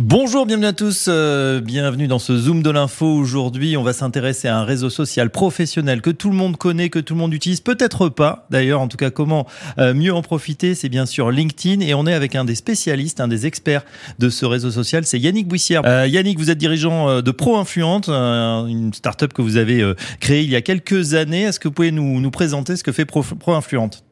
Bonjour, bienvenue à tous, euh, bienvenue dans ce Zoom de l'info. Aujourd'hui, on va s'intéresser à un réseau social professionnel que tout le monde connaît, que tout le monde utilise, peut-être pas d'ailleurs, en tout cas comment euh, mieux en profiter, c'est bien sûr LinkedIn et on est avec un des spécialistes, un des experts de ce réseau social, c'est Yannick Bouissière. Euh, Yannick, vous êtes dirigeant de Pro Influente, une start-up que vous avez créée il y a quelques années. Est-ce que vous pouvez nous, présenter ce que fait Pro, Pro Influente?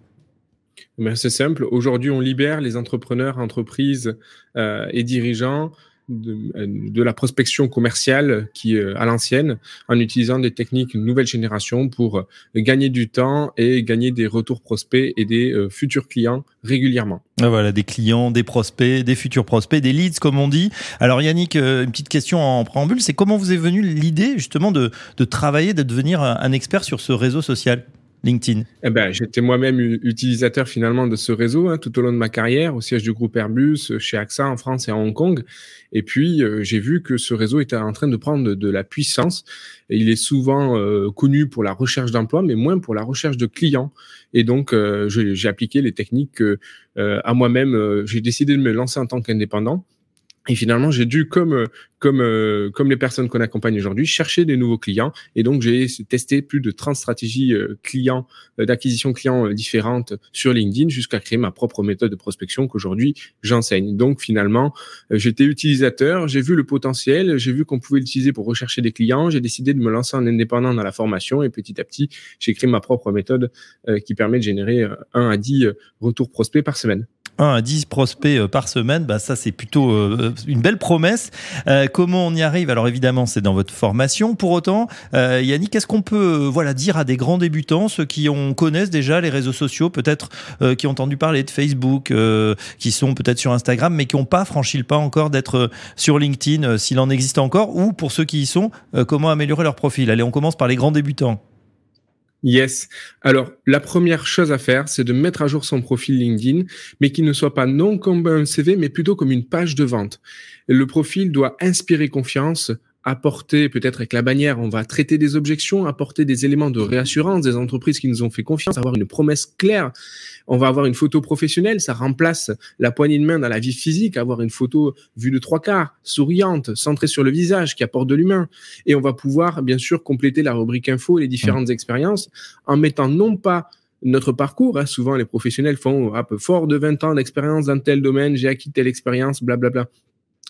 Ben, c'est simple. Aujourd'hui, on libère les entrepreneurs, entreprises euh, et dirigeants de, euh, de, la prospection commerciale qui euh, à l'ancienne en utilisant des techniques nouvelle génération pour euh, gagner du temps et gagner des retours prospects et des euh, futurs clients régulièrement. Ah, voilà, des clients, des prospects, des futurs prospects, des leads comme on dit. Alors Yannick, une petite question en préambule, c'est comment vous est venue l'idée justement de, de travailler, de devenir un expert sur ce réseau social? LinkedIn eh ben, J'étais moi-même utilisateur finalement de ce réseau hein, tout au long de ma carrière, au siège du groupe Airbus, chez AXA en France et à Hong Kong. Et puis, euh, j'ai vu que ce réseau était en train de prendre de, la puissance. Et il est souvent euh, connu pour la recherche d'emploi, mais moins pour la recherche de clients. Et donc, euh, j'ai appliqué les techniques que, à moi-même, j'ai décidé de me lancer en tant qu'indépendant. Et finalement, j'ai dû, comme comme euh, comme les personnes qu'on accompagne aujourd'hui, chercher des nouveaux clients. Et donc, j'ai testé plus de 30 stratégies euh, clients euh, d'acquisition clients différentes sur LinkedIn jusqu'à créer ma propre méthode de prospection qu'aujourd'hui j'enseigne. Donc, finalement, j'étais utilisateur, j'ai vu le potentiel, j'ai vu qu'on pouvait l'utiliser pour rechercher des clients. J'ai décidé de me lancer en indépendant dans la formation et petit à petit, j'ai créé ma propre méthode qui permet de générer 1 à 10 retours prospects par semaine. 1 à 10 prospects par semaine, bah ça c'est plutôt une belle promesse. comment on y arrive? Alors évidemment, c'est dans votre formation. Pour autant, euh, Yannick, qu'est-ce qu'on peut euh, voilà dire à des grands débutants, ceux qui ont, connaissent déjà les réseaux sociaux, peut-être euh, qui ont entendu parler de Facebook, qui sont peut-être sur Instagram, mais qui n'ont pas franchi le pas encore d'être sur LinkedIn, s'il en existe encore, ou pour ceux qui y sont, comment améliorer leur profil? Allez, on commence par les grands débutants. Yes. Alors, la première chose à faire, c'est de mettre à jour son profil LinkedIn, mais qui ne soit pas non comme un CV, mais plutôt comme une page de vente. Le profil doit inspirer confiance, apporter, peut-être avec la bannière, on va traiter des objections, apporter des éléments de réassurance des entreprises qui nous ont fait confiance, avoir une promesse claire. On va avoir une photo professionnelle, ça remplace la poignée de main dans la vie physique, avoir une photo vue de trois quarts, souriante, centrée sur le visage, qui apporte de l'humain. Et on va pouvoir, bien sûr, compléter la rubrique info et les différentes expériences en mettant non pas notre parcours. Hein. Souvent, les professionnels font un peu fort de 20 ans d'expérience dans tel domaine, j'ai acquis telle expérience, blablabla.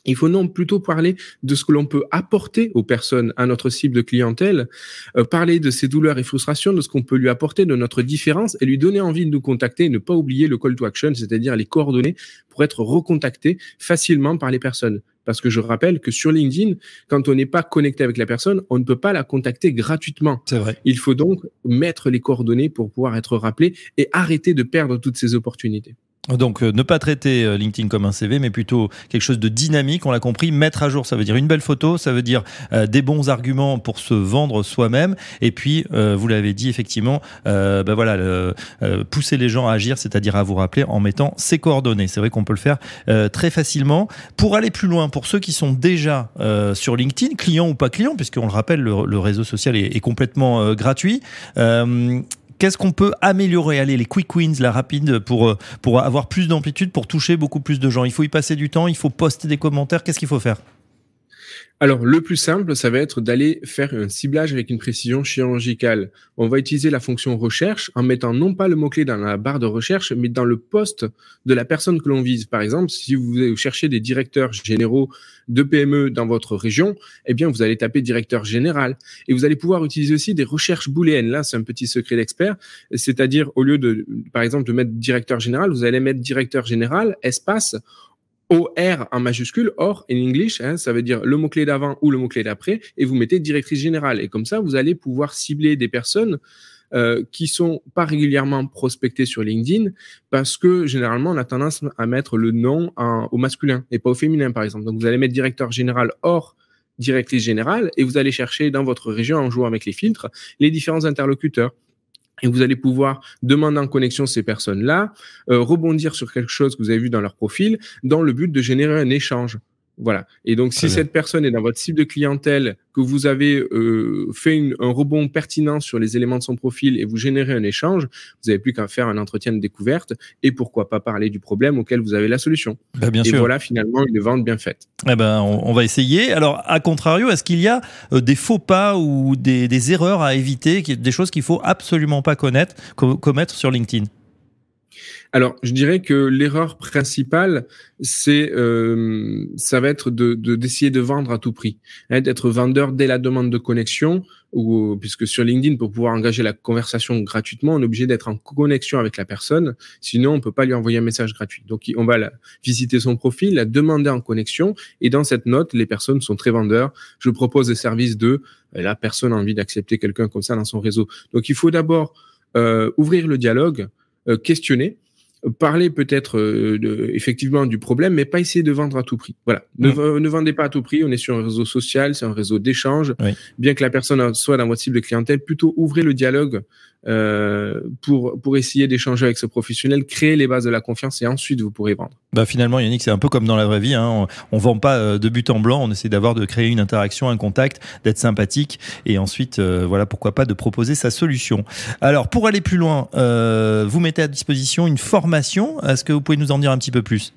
Il faut non plutôt parler de ce que l'on peut apporter aux personnes, à notre cible de clientèle, euh, parler de ses douleurs et frustrations, de ce qu'on peut lui apporter, de notre différence et lui donner envie de nous contacter et ne pas oublier le call to action, c'est-à-dire les coordonnées pour être recontacté facilement par les personnes. Parce que je rappelle que sur LinkedIn, quand on n'est pas connecté avec la personne, on ne peut pas la contacter gratuitement. C'est vrai. Il faut donc mettre les coordonnées pour pouvoir être rappelé et arrêter de perdre toutes ces opportunités. Donc euh, ne pas traiter euh, LinkedIn comme un CV, mais plutôt quelque chose de dynamique, on l'a compris. Mettre à jour, ça veut dire une belle photo, ça veut dire euh, des bons arguments pour se vendre soi-même. Et puis, vous l'avez dit effectivement, ben voilà, pousser les gens à agir, c'est-à-dire à vous rappeler en mettant ses coordonnées. C'est vrai qu'on peut le faire très facilement. Pour aller plus loin, pour ceux qui sont déjà sur LinkedIn, clients ou pas clients, puisqu'on le rappelle, le, réseau social est, est complètement gratuit qu'est-ce qu'on peut améliorer? Allez, les quick wins, la rapide, pour, euh, pour avoir plus d'amplitude, pour toucher beaucoup plus de gens. Il faut y passer du temps, il faut poster des commentaires. Qu'est-ce qu'il faut faire? Alors, le plus simple, ça va être d'aller faire un ciblage avec une précision chirurgicale. On va utiliser la fonction recherche en mettant non pas le mot-clé dans la barre de recherche, mais dans le poste de la personne que l'on vise. Par exemple, si vous cherchez des directeurs généraux de PME dans votre région, eh bien, vous allez taper directeur général. Et vous allez pouvoir utiliser aussi des recherches booléennes. Là, c'est un petit secret d'expert. C'est-à-dire, au lieu de, par exemple, de mettre directeur général, vous allez mettre directeur général, espace, OR en majuscule, or in English, hein, ça veut dire le mot-clé d'avant ou le mot-clé d'après, et vous mettez directrice générale. Et comme ça, vous allez pouvoir cibler des personnes euh, qui sont pas régulièrement prospectées sur LinkedIn, parce que généralement, on a tendance à mettre le nom au masculin et pas au féminin, par exemple. Donc, vous allez mettre directeur général or directrice générale, et vous allez chercher dans votre région, en jouant avec les filtres, les différents interlocuteurs et vous allez pouvoir demander en connexion ces personnes-là, euh, rebondir sur quelque chose que vous avez vu dans leur profil, dans le but de générer un échange. Voilà. Et donc, si cette personne est dans votre cible de clientèle, que vous avez euh, fait un rebond pertinent sur les éléments de son profil et vous générez un échange, vous n'avez plus qu'à faire un entretien de découverte et pourquoi pas parler du problème auquel vous avez la solution. Bah, bien et voilà finalement une vente bien faite. Eh ben, on, va essayer. Alors, à contrario, est-ce qu'il y a euh, des faux pas ou des, des erreurs à éviter, des choses qu'il faut absolument pas connaître, commettre sur LinkedIn? Alors, je dirais que l'erreur principale, c'est, euh, ça va être de d'essayer de, vendre à tout prix, hein, d'être vendeur dès la demande de connexion, ou puisque sur LinkedIn, pour pouvoir engager la conversation gratuitement, on est obligé d'être en connexion avec la personne, sinon on peut pas lui envoyer un message gratuit. Donc, on va visiter son profil, la demander en connexion, et dans cette note, les personnes sont très vendeurs. Je propose des services de, la personne a envie d'accepter quelqu'un comme ça dans son réseau. Donc, il faut d'abord euh, ouvrir le dialogue, questionner parler peut-être euh, effectivement du problème, mais pas essayer de vendre à tout prix. Voilà. Ne, mm. vendez pas à tout prix. On est sur un réseau social, c'est un réseau d'échange. Bien que la personne soit dans votre cible de clientèle, plutôt ouvrez le dialogue euh, pour, pour essayer d'échanger avec ce professionnel, créer les bases de la confiance et ensuite vous pourrez vendre. Bah finalement, Yannick, c'est un peu comme dans la vraie vie. Hein. On, ne vend pas euh, de but en blanc. On essaie d'avoir de créer une interaction, un contact, d'être sympathique et ensuite, euh, voilà, pourquoi pas de proposer sa solution. Alors, pour aller plus loin, vous mettez à disposition une formation. Est-ce que vous pouvez nous en dire un petit peu plus?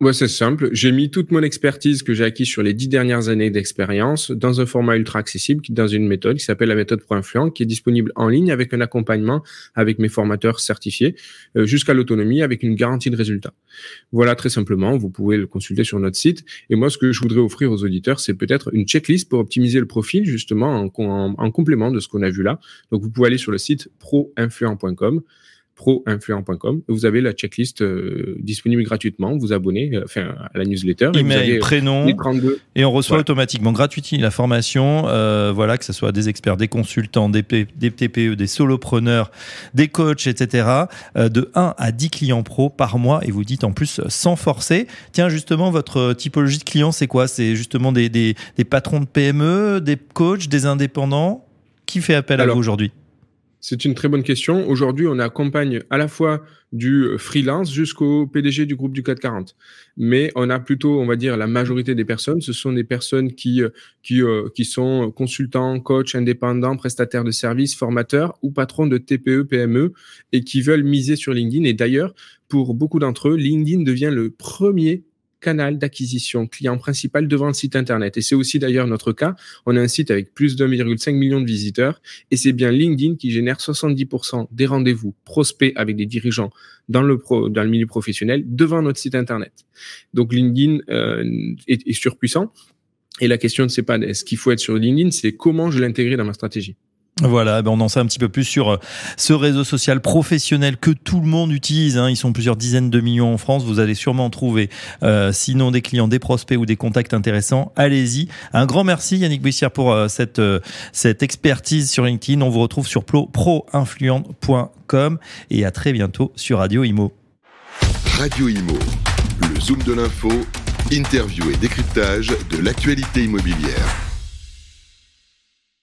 Ouais, c'est simple. J'ai mis toute mon expertise que j'ai acquise sur les dix dernières années d'expérience dans un format ultra accessible, dans une méthode qui s'appelle la méthode Pro Influent, qui est disponible en ligne avec un accompagnement avec mes formateurs certifiés euh, jusqu'à l'autonomie avec une garantie de résultat. Voilà, très simplement. Vous pouvez le consulter sur notre site. Et moi, ce que je voudrais offrir aux auditeurs, c'est peut-être une checklist pour optimiser le profil, justement, en, en complément de ce qu'on a vu là. Donc, vous pouvez aller sur le site proinfluent.com proinfluent.com. Vous avez la checklist euh, disponible gratuitement. Vous abonnez euh, enfin, à la newsletter. Email, et prénom, et on reçoit automatiquement gratuitement la formation. Euh, voilà, que ce soit des experts, des consultants, des, des TPE, des solopreneurs, des coachs, etc. de 1 à 10 clients pro par mois. Et vous dites en plus sans forcer. Tiens, justement, votre typologie de clients, c'est quoi? C'est justement des, des, des patrons de PME, des coachs, des indépendants? Qui fait appel à vous aujourd'hui? C'est une très bonne question. Aujourd'hui, on accompagne à la fois du freelance jusqu'au PDG du groupe du 440. Mais on a plutôt, on va dire, la majorité des personnes, ce sont des personnes qui, qui, euh, qui sont consultants, coachs, indépendants, prestataires de services, formateurs ou patrons de TPE, PME et qui veulent miser sur LinkedIn. Et d'ailleurs, pour beaucoup d'entre eux, LinkedIn devient le premier canal d'acquisition client principal devant le site internet. Et c'est aussi d'ailleurs notre cas. On a un site avec plus de 1,5 million de visiteurs et c'est bien LinkedIn qui génère 70% des rendez-vous prospects avec des dirigeants dans le, pro, dans le milieu professionnel devant notre site internet. Donc LinkedIn euh, est, est surpuissant. Et la question, ne c'est pas est-ce qu'il faut être sur LinkedIn, c'est comment je l'intégrer dans ma stratégie. Voilà, ben on en sait un petit peu plus sur euh, ce réseau social professionnel que tout le monde utilise. Hein. Ils sont plusieurs dizaines de millions en France. Vous allez sûrement trouver, euh, sinon des clients, des prospects ou des contacts intéressants. Allez-y. Un grand merci Yannick Buissière pour euh, cette cette expertise sur LinkedIn. On vous retrouve sur proinfluent.com et à très bientôt sur Radio Imo. Radio Imo, le zoom de l'info, interview et décryptage de l'actualité immobilière.